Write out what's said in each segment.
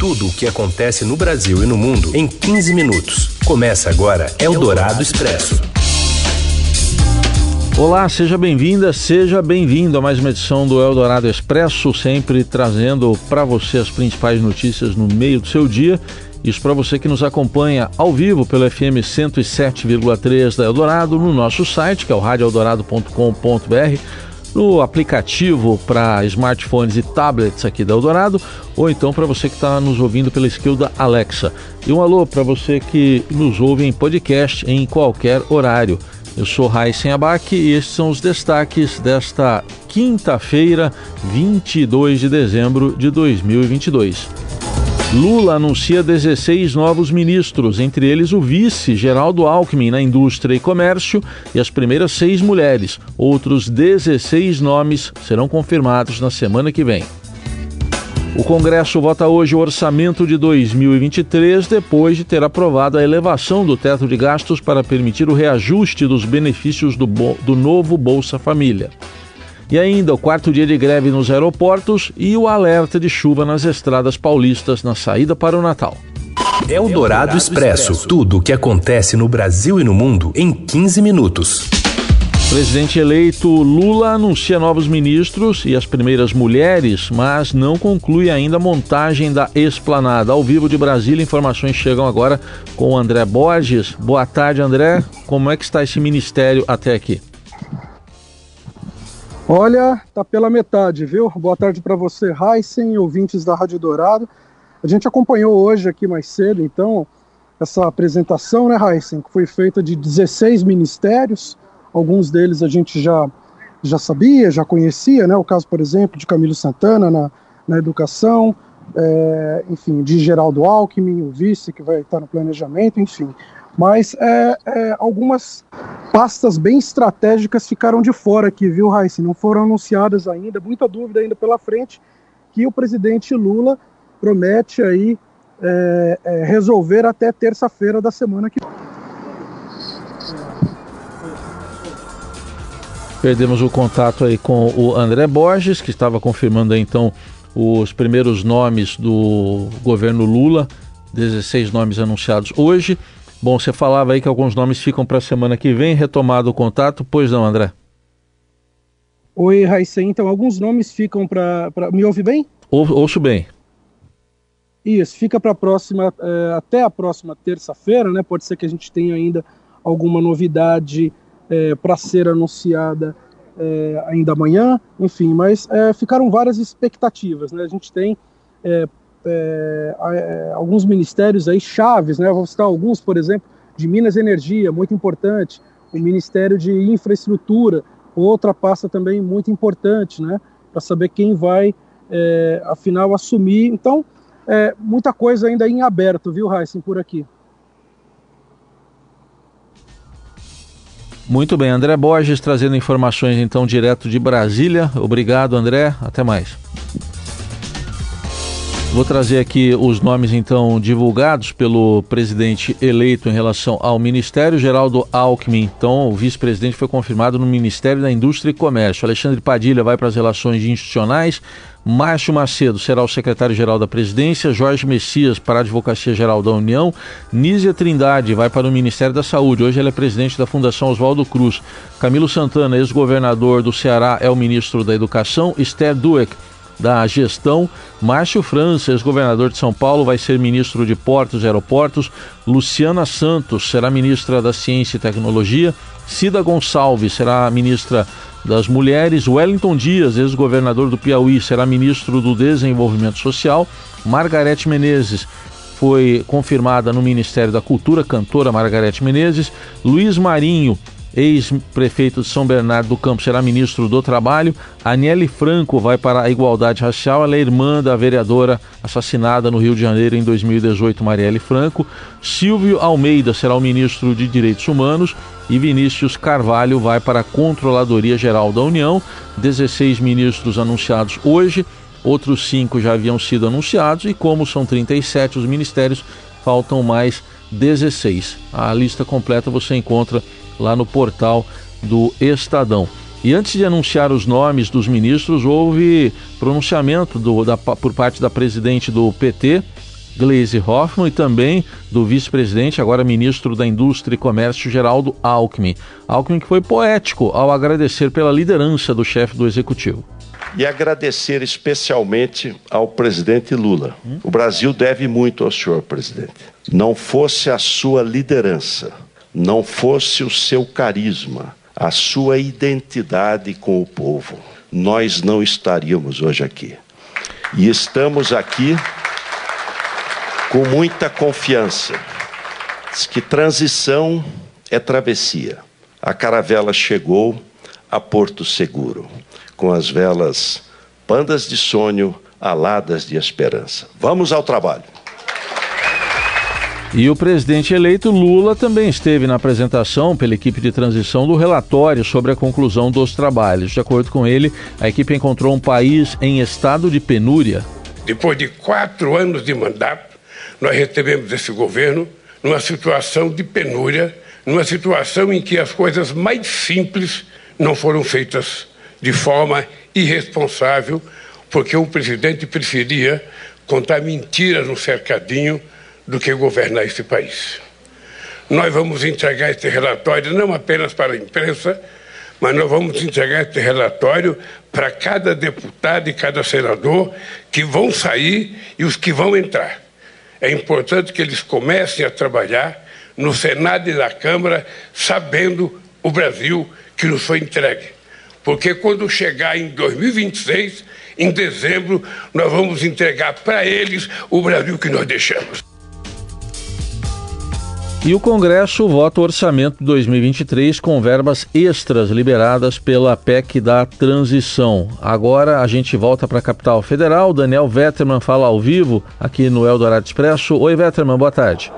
Tudo o que acontece no Brasil e no mundo em 15 minutos. Começa agora Eldorado Expresso. Olá, seja bem-vinda, seja bem-vindo a mais uma edição do Eldorado Expresso, sempre trazendo para você as principais notícias no meio do seu dia. Isso para você que nos acompanha ao vivo pelo FM 107,3 da Eldorado, no nosso site, que é o radioeldorado.com.br no aplicativo para smartphones e tablets aqui da Eldorado, ou então para você que está nos ouvindo pela skill da Alexa. E um alô para você que nos ouve em podcast em qualquer horário. Eu sou Raíssen Abac e estes são os destaques desta quinta-feira, 22 de dezembro de 2022. Lula anuncia 16 novos ministros, entre eles o vice Geraldo Alckmin na indústria e comércio e as primeiras seis mulheres. Outros 16 nomes serão confirmados na semana que vem. O Congresso vota hoje o orçamento de 2023, depois de ter aprovado a elevação do teto de gastos para permitir o reajuste dos benefícios do, do novo Bolsa Família. E ainda o quarto dia de greve nos aeroportos e o alerta de chuva nas estradas paulistas na saída para o Natal. É o Dourado Expresso. Tudo o que acontece no Brasil e no mundo em 15 minutos. Presidente eleito Lula anuncia novos ministros e as primeiras mulheres, mas não conclui ainda a montagem da esplanada. Ao vivo de Brasília, informações chegam agora com o André Borges. Boa tarde, André. Como é que está esse ministério até aqui? Olha, tá pela metade, viu? Boa tarde para você, Heisen, ouvintes da Rádio Dourado. A gente acompanhou hoje aqui mais cedo, então, essa apresentação, né, Heisen, que foi feita de 16 ministérios. Alguns deles a gente já, já sabia, já conhecia, né? O caso, por exemplo, de Camilo Santana na, na educação, é, enfim, de Geraldo Alckmin, o vice que vai estar no planejamento, enfim. Mas é, é, algumas pastas bem estratégicas ficaram de fora aqui, viu, Raíssa? Não foram anunciadas ainda, muita dúvida ainda pela frente, que o presidente Lula promete aí é, é, resolver até terça-feira da semana que. Perdemos o contato aí com o André Borges, que estava confirmando aí, então os primeiros nomes do governo Lula, 16 nomes anunciados hoje. Bom, você falava aí que alguns nomes ficam para a semana que vem, retomado o contato, pois não, André? Oi, Raíssa, então alguns nomes ficam para... Pra... Me ouve bem? Ou, ouço bem. Isso, fica para a próxima, é, até a próxima terça-feira, né? Pode ser que a gente tenha ainda alguma novidade é, para ser anunciada é, ainda amanhã, enfim, mas ficaram várias expectativas, né? A gente tem é, é, alguns ministérios aí chaves, né? Vou citar alguns, por exemplo, de Minas Energia, muito importante, o Ministério de Infraestrutura, outra pasta também muito importante, né? Para saber quem vai, é, afinal, assumir. Então, é, muita coisa ainda em aberto, viu, Heisen, por aqui. Muito bem, André Borges trazendo informações então direto de Brasília. Obrigado, André. Até mais. Vou trazer aqui os nomes então divulgados pelo presidente eleito em relação ao Ministério Geraldo Alckmin. Então, o vice-presidente foi confirmado no Ministério da Indústria e Comércio. Alexandre Padilha vai para as relações institucionais. Márcio Macedo será o secretário-geral da presidência, Jorge Messias para a Advocacia Geral da União, Nízia Trindade vai para o Ministério da Saúde, hoje ele é presidente da Fundação Oswaldo Cruz, Camilo Santana, ex-governador do Ceará, é o ministro da Educação, Esther Dueck da gestão. Márcio França, ex-governador de São Paulo, vai ser ministro de Portos e Aeroportos. Luciana Santos será ministra da Ciência e Tecnologia. Cida Gonçalves será ministra das Mulheres. Wellington Dias, ex-governador do Piauí, será ministro do Desenvolvimento Social. Margarete Menezes foi confirmada no Ministério da Cultura, cantora Margarete Menezes. Luiz Marinho ex-prefeito de São Bernardo do Campo, será ministro do Trabalho. Aniele Franco vai para a igualdade racial, ela é irmã da vereadora assassinada no Rio de Janeiro em 2018, Marielle Franco. Silvio Almeida será o ministro de Direitos Humanos e Vinícius Carvalho vai para a Controladoria Geral da União. 16 ministros anunciados hoje, outros cinco já haviam sido anunciados e como são 37 os ministérios, faltam mais 16. A lista completa você encontra lá no portal do Estadão. E antes de anunciar os nomes dos ministros, houve pronunciamento do, da, por parte da presidente do PT, Gleisi Hoffmann e também do vice-presidente, agora ministro da Indústria e Comércio, Geraldo Alckmin. Alckmin que foi poético ao agradecer pela liderança do chefe do executivo. E agradecer especialmente ao presidente Lula. O Brasil deve muito ao senhor presidente. Não fosse a sua liderança, não fosse o seu carisma, a sua identidade com o povo, nós não estaríamos hoje aqui. E estamos aqui com muita confiança. Diz que transição é travessia. A caravela chegou a Porto Seguro, com as velas pandas de sonho, aladas de esperança. Vamos ao trabalho. E o presidente eleito Lula também esteve na apresentação pela equipe de transição do relatório sobre a conclusão dos trabalhos. De acordo com ele, a equipe encontrou um país em estado de penúria. Depois de quatro anos de mandato, nós recebemos esse governo numa situação de penúria, numa situação em que as coisas mais simples não foram feitas de forma irresponsável, porque o presidente preferia contar mentiras no cercadinho do que governar esse país. Nós vamos entregar esse relatório não apenas para a imprensa, mas nós vamos entregar esse relatório para cada deputado e cada senador que vão sair e os que vão entrar. É importante que eles comecem a trabalhar no Senado e na Câmara sabendo o Brasil que nos foi entregue. Porque quando chegar em 2026, em dezembro, nós vamos entregar para eles o Brasil que nós deixamos. E o Congresso vota o orçamento de 2023 com verbas extras liberadas pela PEC da transição. Agora a gente volta para a capital federal. Daniel Vetterman fala ao vivo aqui no Eldorado Expresso. Oi, Vetterman, boa tarde.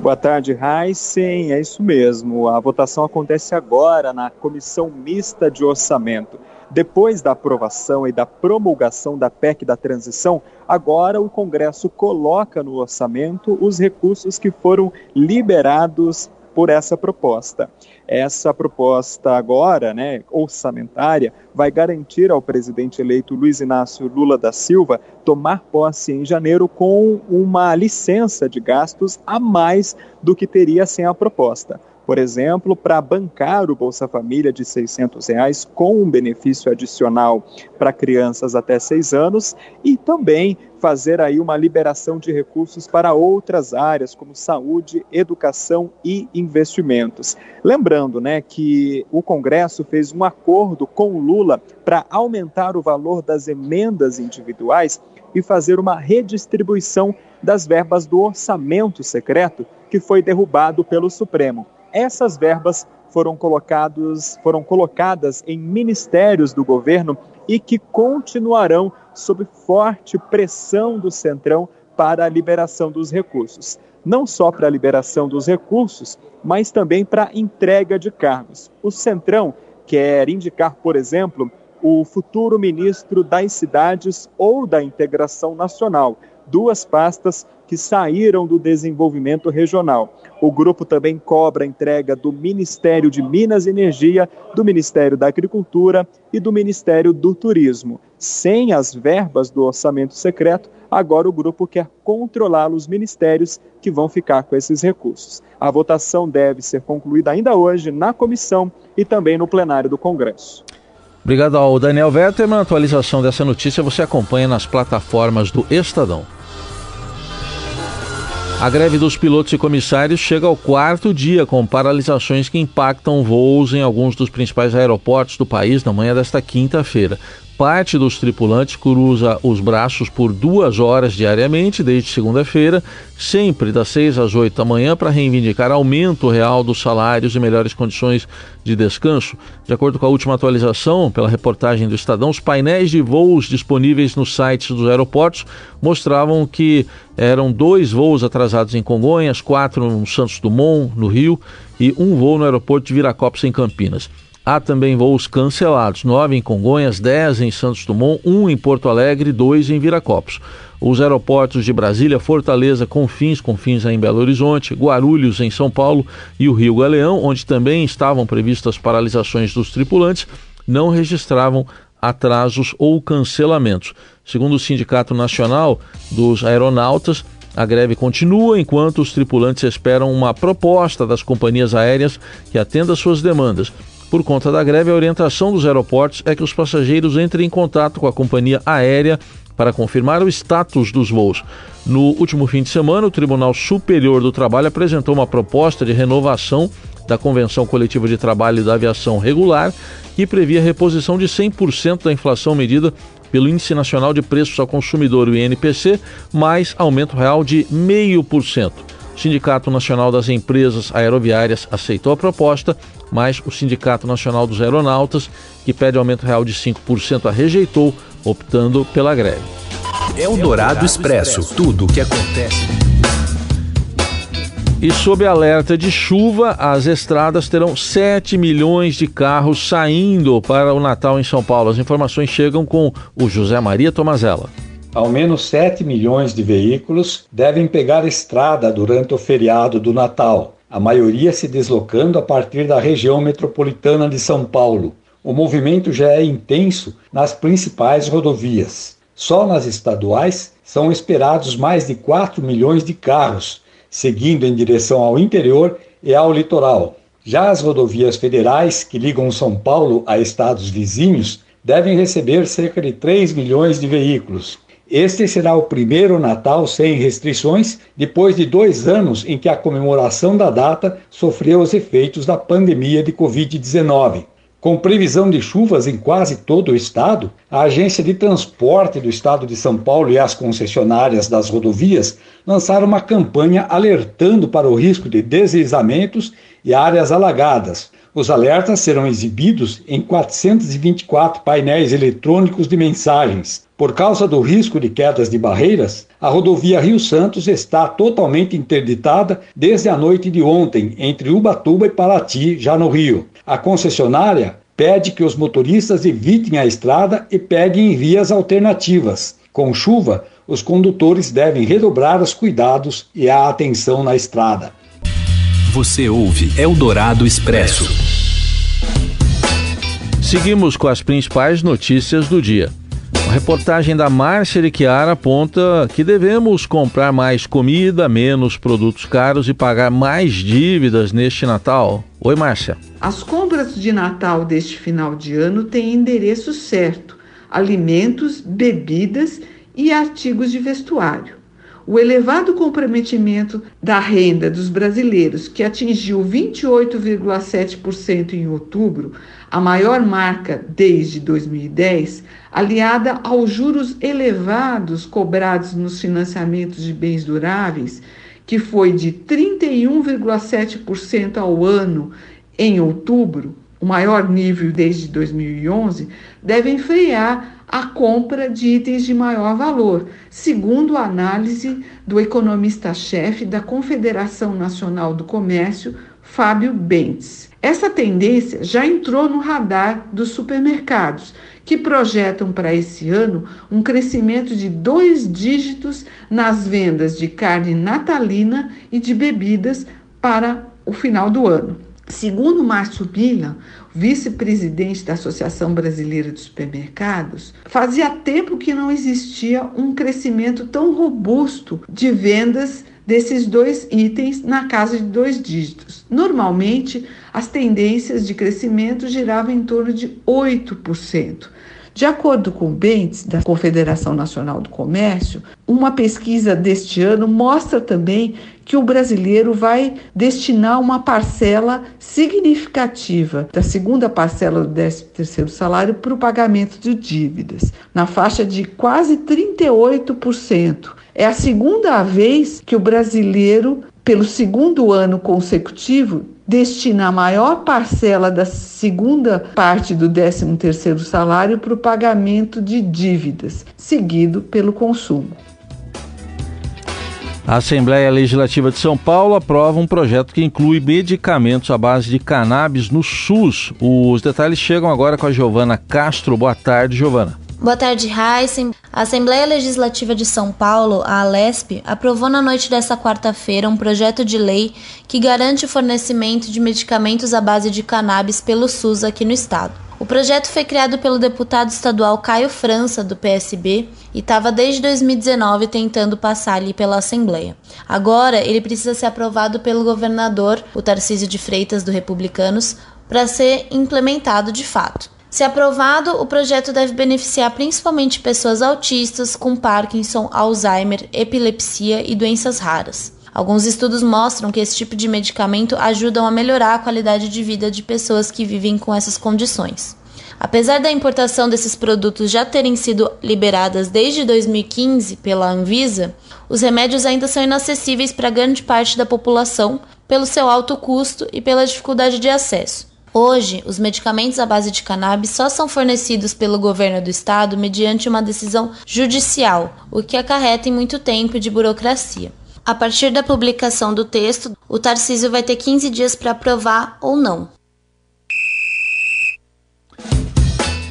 Boa tarde, Heisen. É isso mesmo. A votação acontece agora na Comissão Mista de Orçamento. Depois da aprovação e da promulgação da PEC da transição, agora o Congresso coloca no orçamento os recursos que foram liberados por essa proposta. Essa proposta agora, né, orçamentária, vai garantir ao presidente eleito Luiz Inácio Lula da Silva tomar posse em janeiro com uma licença de gastos a mais do que teria sem a proposta por exemplo, para bancar o Bolsa Família de 600 reais com um benefício adicional para crianças até 6 anos e também fazer aí uma liberação de recursos para outras áreas como saúde, educação e investimentos. Lembrando, né, que o Congresso fez um acordo com Lula para aumentar o valor das emendas individuais e fazer uma redistribuição das verbas do orçamento secreto que foi derrubado pelo Supremo essas verbas foram, colocados, foram colocadas em ministérios do governo e que continuarão sob forte pressão do Centrão para a liberação dos recursos. Não só para a liberação dos recursos, mas também para a entrega de cargos. O Centrão quer indicar, por exemplo, o futuro ministro das Cidades ou da Integração Nacional, duas pastas que saíram do desenvolvimento regional. O grupo também cobra a entrega do Ministério de Minas e Energia, do Ministério da Agricultura e do Ministério do Turismo. Sem as verbas do orçamento secreto, agora o grupo quer controlar os ministérios que vão ficar com esses recursos. A votação deve ser concluída ainda hoje na comissão e também no plenário do Congresso. Obrigado ao Daniel Vetterman. atualização dessa notícia você acompanha nas plataformas do Estadão. A greve dos pilotos e comissários chega ao quarto dia, com paralisações que impactam voos em alguns dos principais aeroportos do país na manhã desta quinta-feira. Parte dos tripulantes cruza os braços por duas horas diariamente, desde segunda-feira, sempre das 6 às 8 da manhã, para reivindicar aumento real dos salários e melhores condições de descanso. De acordo com a última atualização, pela reportagem do Estadão, os painéis de voos disponíveis nos sites dos aeroportos mostravam que eram dois voos atrasados em Congonhas, quatro no Santos Dumont, no Rio, e um voo no aeroporto de Viracopos, em Campinas. Há também voos cancelados: nove em Congonhas, dez em Santos Dumont, um em Porto Alegre, dois em Viracopos. Os aeroportos de Brasília, Fortaleza, Confins, Confins em Belo Horizonte, Guarulhos em São Paulo e o Rio Galeão, onde também estavam previstas paralisações dos tripulantes, não registravam atrasos ou cancelamentos. Segundo o Sindicato Nacional dos Aeronautas, a greve continua enquanto os tripulantes esperam uma proposta das companhias aéreas que atenda suas demandas. Por conta da greve, a orientação dos aeroportos é que os passageiros entrem em contato com a companhia aérea para confirmar o status dos voos. No último fim de semana, o Tribunal Superior do Trabalho apresentou uma proposta de renovação da Convenção Coletiva de Trabalho da Aviação Regular, que previa reposição de 100% da inflação medida pelo Índice Nacional de Preços ao Consumidor, o INPC, mais aumento real de 0,5%. O Sindicato Nacional das Empresas Aeroviárias aceitou a proposta, mas o Sindicato Nacional dos Aeronautas, que pede aumento real de 5%, a rejeitou, optando pela greve. É o Dourado Expresso, tudo o que acontece. E sob alerta de chuva, as estradas terão 7 milhões de carros saindo para o Natal em São Paulo. As informações chegam com o José Maria Tomazella. Ao menos 7 milhões de veículos devem pegar estrada durante o feriado do Natal, a maioria se deslocando a partir da região metropolitana de São Paulo. O movimento já é intenso nas principais rodovias. Só nas estaduais são esperados mais de 4 milhões de carros, seguindo em direção ao interior e ao litoral. Já as rodovias federais, que ligam São Paulo a estados vizinhos, devem receber cerca de 3 milhões de veículos. Este será o primeiro Natal sem restrições, depois de dois anos em que a comemoração da data sofreu os efeitos da pandemia de Covid-19. Com previsão de chuvas em quase todo o estado, a Agência de Transporte do Estado de São Paulo e as concessionárias das rodovias lançaram uma campanha alertando para o risco de deslizamentos e áreas alagadas. Os alertas serão exibidos em 424 painéis eletrônicos de mensagens. Por causa do risco de quedas de barreiras, a rodovia Rio Santos está totalmente interditada desde a noite de ontem, entre Ubatuba e Paraty, já no Rio. A concessionária pede que os motoristas evitem a estrada e peguem vias alternativas. Com chuva, os condutores devem redobrar os cuidados e a atenção na estrada. Você ouve Eldorado Expresso. Seguimos com as principais notícias do dia. Reportagem da Márcia de Chiara aponta que devemos comprar mais comida, menos produtos caros e pagar mais dívidas neste Natal. Oi, Márcia. As compras de Natal deste final de ano têm endereço certo: alimentos, bebidas e artigos de vestuário. O elevado comprometimento da renda dos brasileiros, que atingiu 28,7% em outubro, a maior marca desde 2010, aliada aos juros elevados cobrados nos financiamentos de bens duráveis, que foi de 31,7% ao ano em outubro, o maior nível desde 2011, devem frear a compra de itens de maior valor, segundo a análise do economista-chefe da Confederação Nacional do Comércio, Fábio Bentes. Essa tendência já entrou no radar dos supermercados, que projetam para esse ano um crescimento de dois dígitos nas vendas de carne natalina e de bebidas para o final do ano. Segundo Márcio Milan, vice-presidente da Associação Brasileira de Supermercados, fazia tempo que não existia um crescimento tão robusto de vendas desses dois itens na casa de dois dígitos. Normalmente, as tendências de crescimento giravam em torno de 8%. De acordo com o Bentes, da Confederação Nacional do Comércio, uma pesquisa deste ano mostra também que o brasileiro vai destinar uma parcela significativa da segunda parcela do 13º salário para o pagamento de dívidas, na faixa de quase 38%. É a segunda vez que o brasileiro, pelo segundo ano consecutivo, destina a maior parcela da segunda parte do 13º salário para o pagamento de dívidas, seguido pelo consumo. A Assembleia Legislativa de São Paulo aprova um projeto que inclui medicamentos à base de cannabis no SUS. Os detalhes chegam agora com a Giovana Castro. Boa tarde, Giovana. Boa tarde, Heisen. A Assembleia Legislativa de São Paulo, a Alesp, aprovou na noite desta quarta-feira um projeto de lei que garante o fornecimento de medicamentos à base de cannabis pelo SUS aqui no estado. O projeto foi criado pelo deputado estadual Caio França, do PSB, e estava desde 2019 tentando passar ali pela Assembleia. Agora ele precisa ser aprovado pelo governador, o Tarcísio de Freitas, do Republicanos, para ser implementado de fato. Se aprovado, o projeto deve beneficiar principalmente pessoas autistas com Parkinson, Alzheimer, epilepsia e doenças raras. Alguns estudos mostram que esse tipo de medicamento ajudam a melhorar a qualidade de vida de pessoas que vivem com essas condições. Apesar da importação desses produtos já terem sido liberadas desde 2015 pela Anvisa, os remédios ainda são inacessíveis para grande parte da população pelo seu alto custo e pela dificuldade de acesso. Hoje, os medicamentos à base de cannabis só são fornecidos pelo governo do estado mediante uma decisão judicial, o que acarreta em muito tempo de burocracia. A partir da publicação do texto, o Tarcísio vai ter 15 dias para aprovar ou não.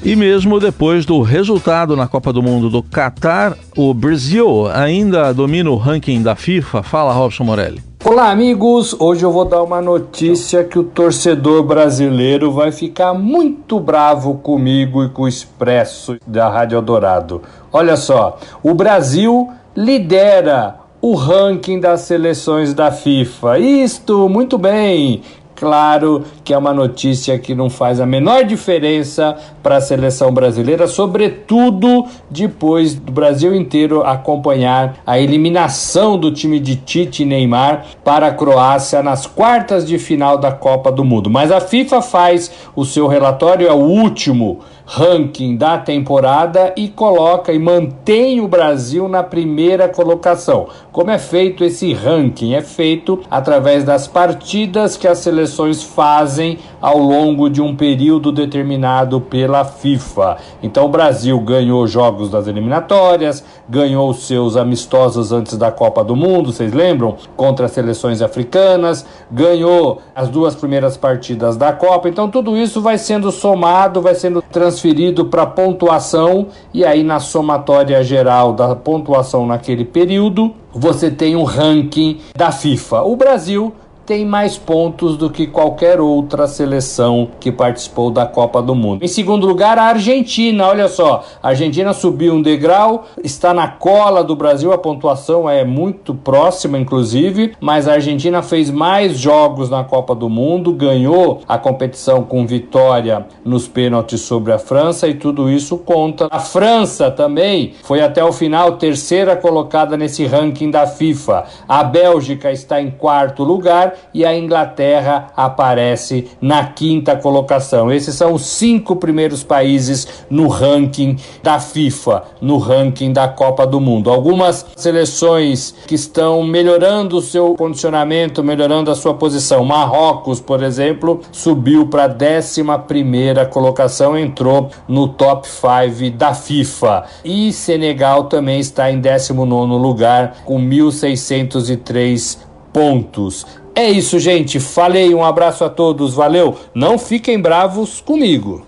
E mesmo depois do resultado na Copa do Mundo do Catar, o Brasil ainda domina o ranking da FIFA. Fala, Robson Morelli. Olá, amigos! Hoje eu vou dar uma notícia que o torcedor brasileiro vai ficar muito bravo comigo e com o Expresso da Rádio Eldorado. Olha só, o Brasil lidera o ranking das seleções da FIFA. Isto, muito bem! Claro que é uma notícia que não faz a menor diferença para a seleção brasileira, sobretudo depois do Brasil inteiro acompanhar a eliminação do time de Tite e Neymar para a Croácia nas quartas de final da Copa do Mundo. Mas a FIFA faz o seu relatório, é o último ranking da temporada e coloca e mantém o Brasil na primeira colocação. Como é feito esse ranking? É feito através das partidas que as seleções fazem ao longo de um período determinado pela FIFA. Então o Brasil ganhou jogos das eliminatórias, ganhou seus amistosos antes da Copa do Mundo, vocês lembram? Contra as seleções africanas, ganhou as duas primeiras partidas da Copa. Então tudo isso vai sendo somado, vai sendo transferido para pontuação e aí na somatória geral da pontuação naquele período, você tem um ranking da FIFA. O Brasil tem mais pontos do que qualquer outra seleção que participou da Copa do Mundo. Em segundo lugar, a Argentina. Olha só, a Argentina subiu um degrau, está na cola do Brasil, a pontuação é muito próxima, inclusive, mas a Argentina fez mais jogos na Copa do Mundo, ganhou a competição com vitória nos pênaltis sobre a França e tudo isso conta. A França também foi até o final terceira colocada nesse ranking da FIFA. A Bélgica está em quarto lugar e a Inglaterra aparece na quinta colocação. Esses são os cinco primeiros países no ranking da FIFA, no ranking da Copa do Mundo. Algumas seleções que estão melhorando o seu condicionamento, melhorando a sua posição. Marrocos, por exemplo, subiu para a décima primeira colocação, entrou no top 5 da FIFA. E Senegal também está em 19 lugar com 1.603 pontos. É isso, gente. Falei, um abraço a todos, valeu. Não fiquem bravos comigo.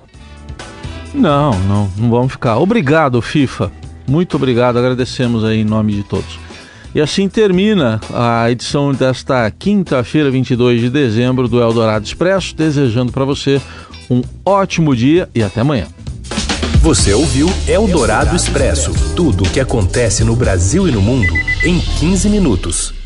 Não, não, não vamos ficar. Obrigado, FIFA. Muito obrigado, agradecemos aí em nome de todos. E assim termina a edição desta quinta-feira, 22 de dezembro, do Eldorado Expresso, desejando para você um ótimo dia e até amanhã. Você ouviu Eldorado Expresso tudo o que acontece no Brasil e no mundo em 15 minutos.